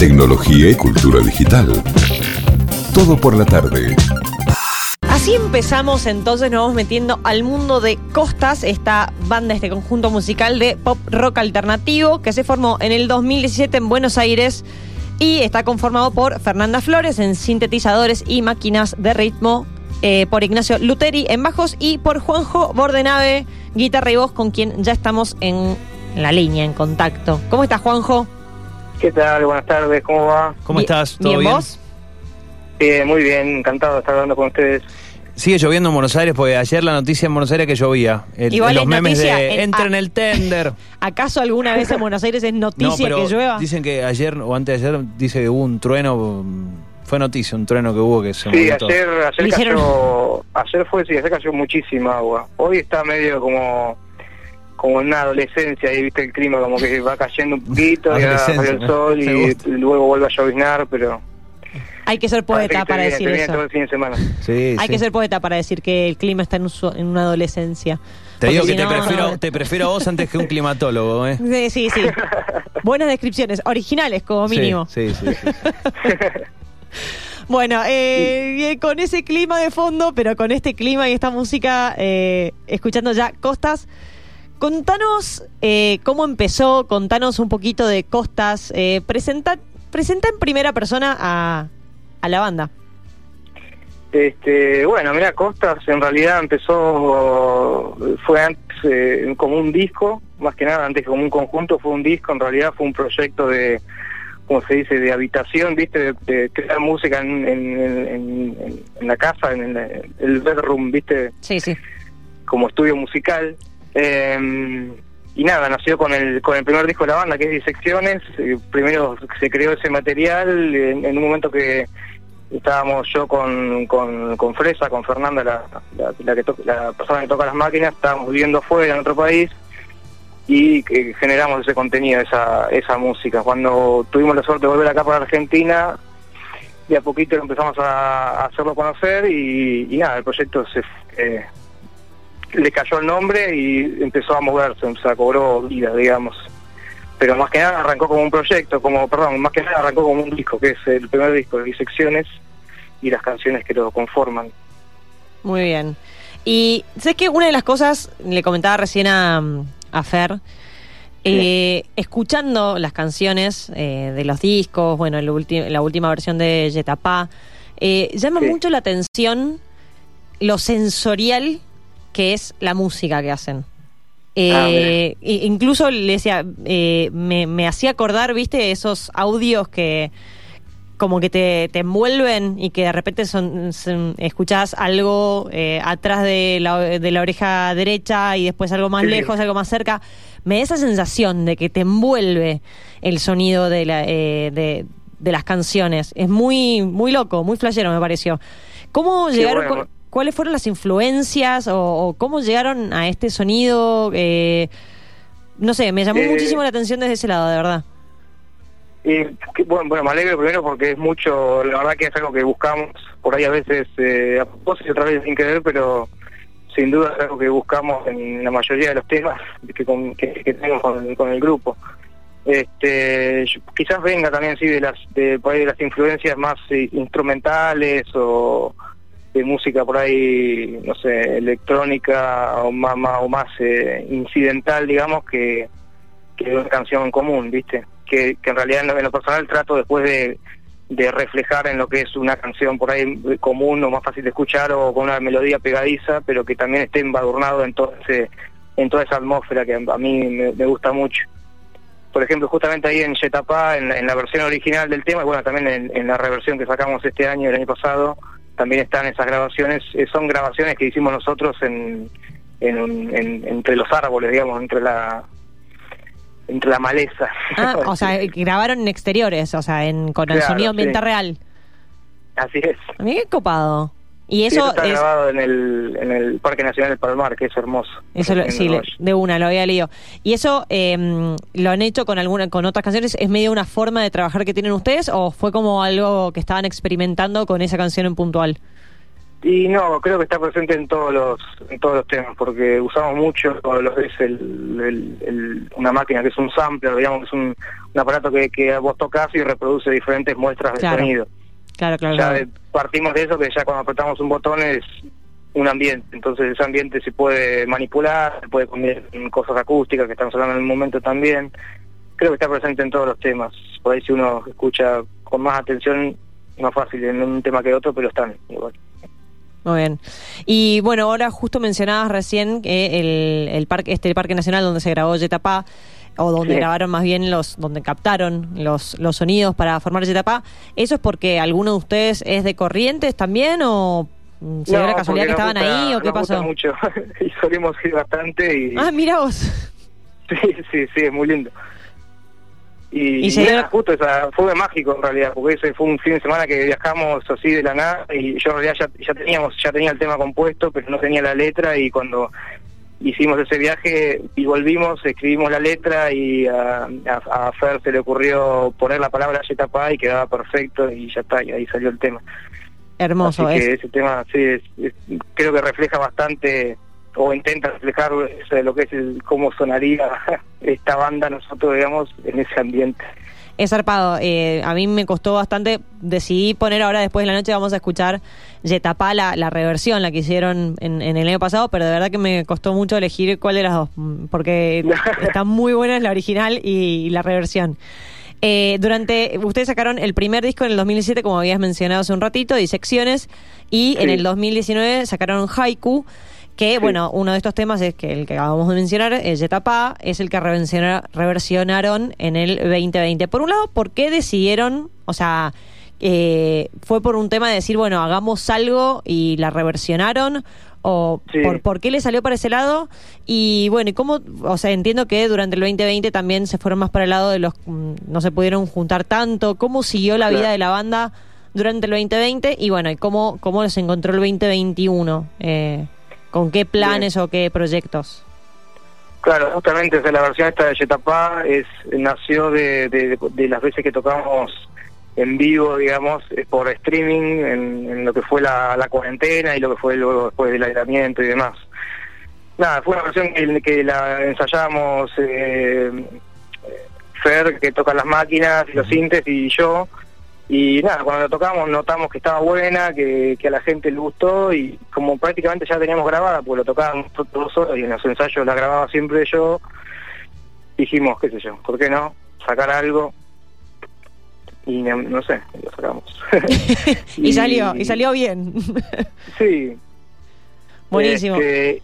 tecnología y cultura digital. Todo por la tarde. Así empezamos entonces, nos vamos metiendo al mundo de Costas, esta banda, este conjunto musical de pop rock alternativo que se formó en el 2017 en Buenos Aires y está conformado por Fernanda Flores en sintetizadores y máquinas de ritmo, eh, por Ignacio Luteri en bajos y por Juanjo Bordenave, guitarra y voz, con quien ya estamos en la línea, en contacto. ¿Cómo estás, Juanjo? ¿Qué tal? Buenas tardes, ¿cómo va? ¿Cómo estás? ¿Todo ¿Bien bien? vos? Bien, muy bien, encantado de estar hablando con ustedes. Sigue lloviendo en Buenos Aires porque ayer la noticia en Buenos Aires que llovía. El- Igual los es memes noticia de en- entra en el tender. ¿Acaso alguna vez en Buenos Aires es No, noticia pero que llueva? dicen que ayer o antes de ayer dice que hubo un trueno. mm, Fue noticia, un trueno que hubo que se Sí, ayer, ayer cayó, ayer fue, sí, ayer cayó muchísima agua. Hoy está medio como como en una adolescencia, ahí viste el clima, como que va cayendo un poquito, y sale el sol y luego vuelve a lloviznar, pero... Hay que ser poeta que para decir eso. todo el fin de semana. Sí, Hay sí. que ser poeta para decir que el clima está en, un en una adolescencia. Te Porque digo si que te, no- prefiero, te prefiero a vos antes que un climatólogo, ¿eh? Sí, sí, sí. Buenas descripciones, originales como mínimo. Sí, sí, sí. Bueno, eh, con ese clima de fondo, pero con este clima y esta música, eh, escuchando ya Costas, contanos eh, cómo empezó, contanos un poquito de Costas, eh, presenta, presenta en primera persona a, a la banda. Este, bueno, mira, Costas en realidad empezó, fue antes eh, como un disco, más que nada, antes como un conjunto, fue un disco, en realidad fue un proyecto de, como se dice, de habitación, viste, de, de crear música en, en, en- en- en la casa, en el, el bedroom, viste, Sí, sí. como estudio musical. Eh, y nada, nació con el, con el primer disco de la banda, que es Disecciones. Eh, primero se creó ese material en, un momento que estábamos yo con, con, Fresa, con Fernanda, la, la, persona que toca las máquinas, estábamos viviendo afuera en otro país y que generamos ese contenido, esa, esa música. Cuando tuvimos la suerte de volver acá para Argentina, de a poquito empezamos a, hacerlo conocer y, y nada, el proyecto se eh, le cayó el nombre y empezó a moverse, o sea, cobró vida, digamos. Pero más que nada arrancó como un proyecto, como, perdón, más que nada arrancó como un disco, que es el primer disco de Disecciones y las canciones que lo conforman. Muy bien. Y sé que una de las cosas, le comentaba recién a, a Fer, eh, escuchando las canciones eh, de los discos, bueno, el la última versión de Yetapá, eh, llama Sí. mucho la atención lo sensorial que es la música que hacen. Eh, Ah, i- incluso le decía, eh, me, me hacía acordar, viste, esos audios que como que te, te envuelven y que de repente son, son- escuchás algo eh, atrás de la, de la oreja derecha y después algo más Sí. lejos, algo más cerca. Me da esa sensación de que te envuelve el sonido de, la, eh, de, de las canciones. Es muy, muy loco, muy flashero me pareció. ¿Cómo Sí, llegaron? bueno. ¿Cuáles fueron las influencias o, o cómo llegaron a este sonido? Eh, no sé, me llamó Eh, muchísimo la atención desde ese lado, de verdad. Y que- bueno, bueno, me alegro primero porque es mucho, la verdad que es algo que buscamos por ahí a veces eh, a propósito y otra vez sin querer, pero sin duda es algo que buscamos en la mayoría de los temas que, con- que, que tenemos con, con el grupo. Este, quizás venga también sí de las de, por ahí de las influencias más eh, instrumentales o de música por ahí, no sé, electrónica o más, o más eh, incidental, digamos, que, que una canción en común, ¿viste? Que, que en realidad en lo, personal trato después de, de reflejar en lo que es una canción por ahí común o más fácil de escuchar o con una melodía pegadiza, pero que también esté embadurnado en todo ese, en toda esa atmósfera que a mí me, gusta mucho. Por ejemplo, justamente ahí en Yetapá, en, en la versión original del tema, y bueno, también en, en la reversión que sacamos este año, el año pasado, también están esas grabaciones, eh, son grabaciones que hicimos nosotros en, en, un- en- entre los árboles, digamos, entre la entre la maleza. Ah, o sea, grabaron en exteriores, o sea, en, con el sonido ambiente sí. real. Así es. A mí qué copado. Y Sí, eso está es... grabado en el, en el Parque Nacional del Palmar, que es hermoso. Eso lo- sí, le- de una, lo había leído. Y eso eh, lo han hecho con alguna, con otras canciones. ¿Es medio una forma de trabajar que tienen ustedes o fue como algo que estaban experimentando con esa canción en puntual? Y no, creo que está presente en todos los en todos los temas, porque usamos mucho lo que es el, el- el- una máquina que es un sampler, digamos, es un, un aparato que, que vos tocas y reproduce diferentes muestras de sonido. Claro, claro. Ya claro. de- partimos de eso que ya cuando apretamos un botón es un ambiente, entonces ese ambiente se puede manipular, se puede convertir en cosas acústicas que estamos hablando en el momento también. Creo que está presente en todos los temas. Por ahí si uno escucha con más atención, más fácil en un tema que otro, pero están igual. Muy bien. Y bueno, ahora justo mencionabas recién que el, el parque, este parque nacional donde se grabó Yetapá, o donde Sí. grabaron más bien los, donde captaron los, los sonidos para formar Yetapá, ¿eso es porque alguno de ustedes es de Corrientes también o mm, se dio la casualidad que estaban gusta- ahí o qué gusta pasó? mucho y solemos ir bastante y Ah, mira vos. sí, sí, sí, es muy lindo. Y, Y se dio- justo esa, fue mágico en realidad, porque ese fue un fin de semana que viajamos así de la nada y yo en realidad ya, ya teníamos, ya tenía el tema compuesto, pero no tenía la letra y cuando hicimos ese viaje y volvimos, escribimos la letra y a, a, a Fer se le ocurrió poner la palabra Yetapá y quedaba perfecto y ya está, y ahí salió el tema. Hermoso. Así Es, que ese tema sí, es- es- creo que refleja bastante o intenta reflejar lo que es el, cómo sonaría esta banda nosotros, digamos, en ese ambiente. Es zarpado. Eh, a mí me costó bastante. Decidí poner ahora, después de la noche, vamos a escuchar Yetapá, la, la reversión, la que hicieron en, en el año pasado, pero de verdad que me costó mucho elegir cuál de las dos, mm, porque está muy buena la original y, la reversión. Eh, durante, ustedes sacaron el primer disco en el 2017, como habías mencionado hace un ratito, Disecciones, y en el 2019 sacaron Haiku, que, bueno, uno de estos temas es que el que acabamos de mencionar, el Yetapá, es el que reversiona- reversionaron en el 2020. Por un lado, ¿por qué decidieron, o sea, eh, fue por un tema de decir, bueno, hagamos algo y la reversionaron? ¿O Sí. por, por qué le salió para ese lado? Y bueno, ¿y cómo? O sea, entiendo que durante el 2020 también se fueron más para el lado de los... mm, no se pudieron juntar tanto. ¿Cómo siguió la Claro. vida de la banda durante el 2020? Y bueno, ¿y cómo, cómo les encontró el 2021? Eh, ¿Con qué planes o qué proyectos? Claro, justamente o sea, la versión esta de Yetapá es, nació de, de, de las veces que tocamos en vivo, digamos, eh, por streaming, en, en lo que fue la, la cuarentena y lo que fue luego después del aislamiento y demás. Nada, fue una versión que, que la ensayamos eh, Fer, que toca las máquinas y los sintes, y yo. Y nada, cuando la tocamos notamos que estaba buena, que, que a la gente le gustó y como prácticamente ya teníamos grabada, pues lo tocábamos todos solos y en los ensayos la grababa siempre yo, dijimos, qué sé yo, ¿por qué no? Sacar algo y no, no sé, lo sacamos. y salió, y salió bien. Sí. Buenísimo. Este,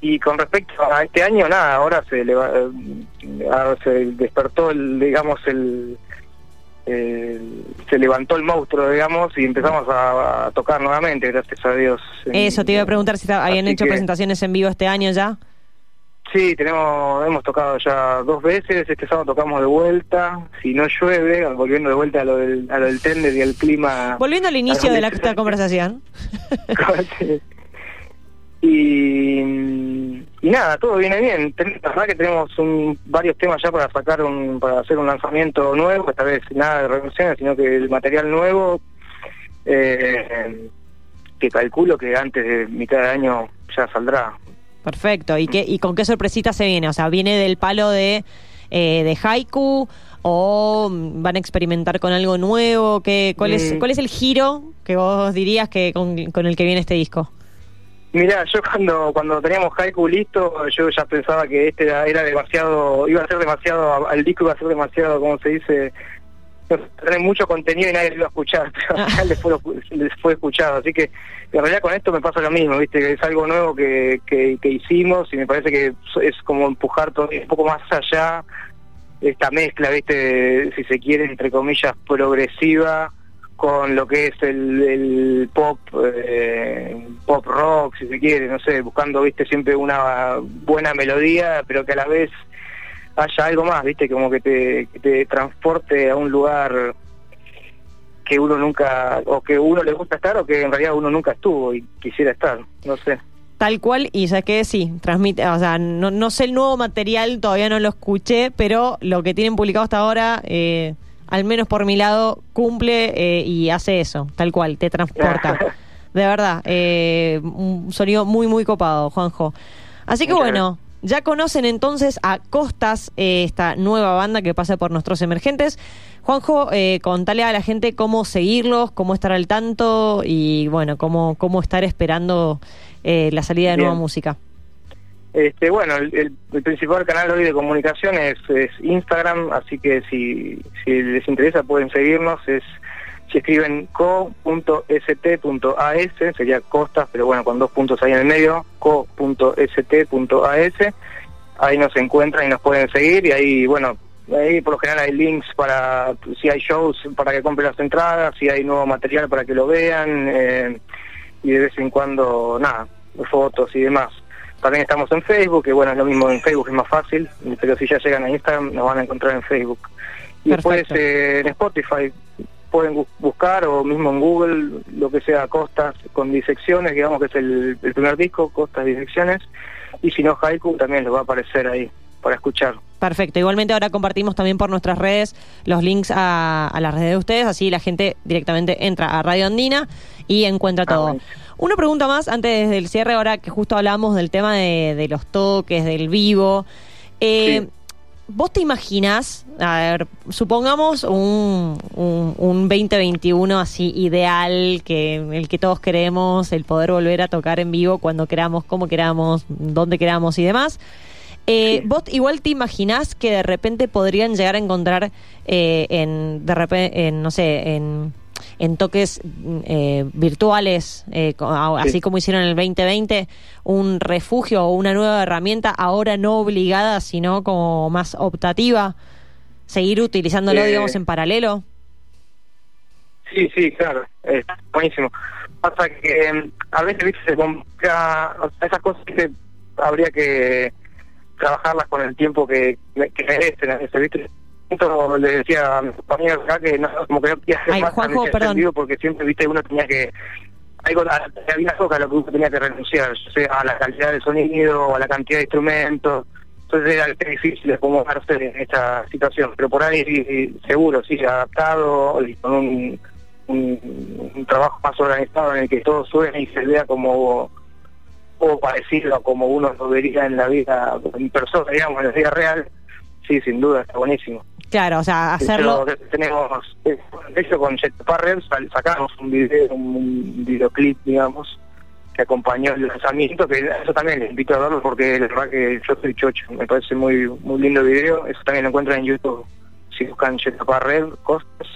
y con respecto a este año, nada, ahora se, leva- eh, ahora se despertó, el, digamos, el, el- se levantó el monstruo, digamos, y empezamos a, a tocar nuevamente, gracias a Dios. Eso, te iba a preguntar si habían hecho que- presentaciones en vivo este año ya. Sí, tenemos, hemos tocado ya dos veces, este sábado tocamos de vuelta, si no llueve, volviendo de vuelta a lo del, a lo del tender y al clima. Volviendo al inicio de la, donde- esta conversación. Y, y nada, todo viene bien. La verdad que tenemos un, varios temas ya para sacar un, para hacer un lanzamiento nuevo, esta vez nada de reversiones, sino que el material nuevo, eh, que calculo que antes de mitad de año ya saldrá. Perfecto. ¿Y, qué, ¿Y con qué sorpresita se viene? O sea, ¿viene del palo de, eh, de haiku o mm, van a experimentar con algo nuevo? ¿Qué, cuál, es, Mm. ¿Cuál es el giro que vos dirías que con, con el que viene este disco? Mirá, yo cuando cuando teníamos Haiku listo, yo ya pensaba que este era, era demasiado, iba a ser demasiado, el disco iba a ser demasiado, como se dice, tener mucho contenido y nadie lo iba a escuchar, pero al final les fue, les fue escuchado, así que en realidad con esto me pasa lo mismo, viste, es algo nuevo que, que, que hicimos y me parece que es como empujar todo un poco más allá esta mezcla, viste, si se quiere, entre comillas, progresiva con lo que es el, pop eh, pop rock si se quiere no sé buscando viste siempre una buena melodía pero que a la vez haya algo más viste como que te, transporte a un lugar que uno nunca o que uno le gusta estar o que en realidad uno nunca estuvo y quisiera estar no sé. Tal cual, y sabes que sí, transmite, o sea, no, no sé el nuevo material, todavía no lo escuché, pero lo que tienen publicado hasta ahora, eh, al menos por mi lado, cumple eh, y hace eso, tal cual, te transporta. de verdad. Eh, un sonido muy, muy copado, Juanjo. Así que bueno, ya conocen entonces a Costas, eh, esta nueva banda que pasa por nuestros emergentes. Juanjo, eh, contale a la gente cómo seguirlos, cómo estar al tanto y bueno, cómo, cómo estar esperando eh, la salida de Bien. nueva música. Este, bueno, el, principal canal hoy de comunicación es, Instagram, así que si, si les interesa pueden seguirnos. Es si escriben co.st.as, sería costas, pero bueno, con dos puntos ahí en el medio, co.st.as. Ahí nos encuentran y nos pueden seguir y ahí, bueno, ahí por lo general hay links para si hay shows para que compren las entradas, si hay nuevo material para que lo vean eh, y de vez en cuando, nada, fotos y demás. También estamos en Facebook, que bueno, es lo mismo en Facebook, es más fácil, pero si ya llegan a Instagram nos van a encontrar en Facebook. Y después eh, en Spotify pueden bu- buscar o mismo en Google lo que sea Costas con disecciones, digamos que es el, el primer disco, Costas Disecciones, y si no Haiku también les va a aparecer ahí para escuchar. Perfecto. Igualmente ahora compartimos también por nuestras redes los links a, a las redes de ustedes, así la gente directamente entra a Radio Andina y encuentra Ah, todo. Una pregunta más antes del cierre, ahora que justo hablamos del tema de, de los toques, del vivo. Eh, Sí. ¿Vos te imaginás, a ver, supongamos un, un, un 2021 así ideal, que el que todos queremos, el poder volver a tocar en vivo cuando queramos, como queramos, donde queramos y demás? Eh. ¿Vos igual te imaginás que de repente podrían llegar a encontrar eh, en, de repente, en, no sé, en, en toques mm, eh, virtuales, eh, Sí. así como hicieron en el 2020, un refugio o una nueva herramienta, ahora no obligada, sino como más optativa? ¿Seguir utilizándolo, Eh, digamos, en paralelo? Sí, sí, claro, buenísimo. Pasa que eh, a veces ¿viste, se complica, o sea, esas cosas que habría que trabajarlas con el tiempo que, que merecen. ¿viste? Entonces, le decía a mis compañeros acá que no, como que no quería hacer Ay, más Juanjo, en ese perdón. sentido porque siempre viste uno tenía que algo había cosas a lo que uno tenía que renunciar, sea a la calidad de sonido o a la cantidad de instrumentos. Entonces era difícil acomodarse en esta situación, pero por ahí sí, seguro, sí, adaptado y con un, un, un trabajo más organizado en el que todo suene y se vea como o parecido a como uno lo vería en la vida en persona, digamos, en la vida real, sí, sin duda, está buenísimo. Claro, o sea, hacerlo... hecho, tenemos, hecho con Jet Parrell sal- sacamos un video, un videoclip, digamos, que acompañó el lanzamiento, que eso también les invito a verlo porque la verdad que yo soy chocho, me parece muy muy lindo video, eso también lo encuentran en YouTube, si buscan Jet Parrell, costas,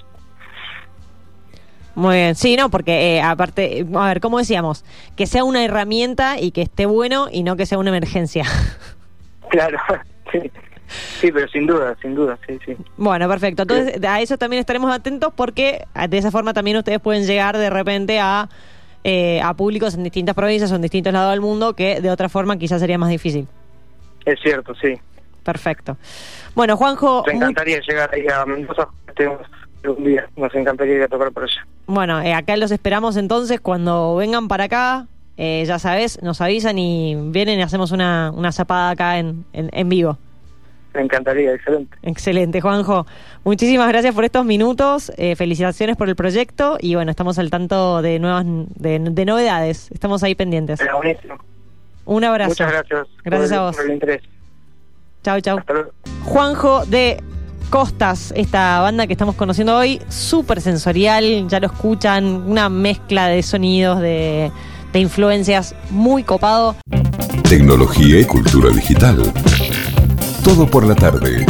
Muy bien, sí, no, porque eh, aparte, a ver, ¿cómo decíamos? Que sea una herramienta y que esté bueno y no que sea una emergencia. claro, sí, sí, pero sin duda, sin duda, sí, sí. Bueno, perfecto. Entonces, a eso también estaremos atentos porque de esa forma también ustedes pueden llegar de repente a, eh, a públicos en distintas provincias o en distintos lados del mundo que de otra forma quizás sería más difícil. Es cierto, sí. Perfecto. Bueno, Juanjo, muy- encantaría llegar ahí a Mendoza, tenemos un día, nos encantaría ir a tocar por allá. bueno, eh, acá los esperamos entonces cuando vengan para acá. eh, ya sabes, nos avisan y vienen y hacemos una, una zapada acá en, en, en vivo. Me encantaría, excelente. Excelente, Juanjo. Muchísimas gracias por estos minutos. eh, felicitaciones por el proyecto y bueno, estamos al tanto de nuevas de, de novedades. Estamos ahí pendientes. Era buenísimo. Un abrazo. Muchas gracias. Gracias por el- a vos. por el interés. Chau, chau. Hasta luego. Juanjo de Costas, esta banda que estamos conociendo hoy, súper sensorial, ya lo escuchan, una mezcla de sonidos, de, de influencias, muy copado. Tecnología y cultura digital. Todo por la tarde.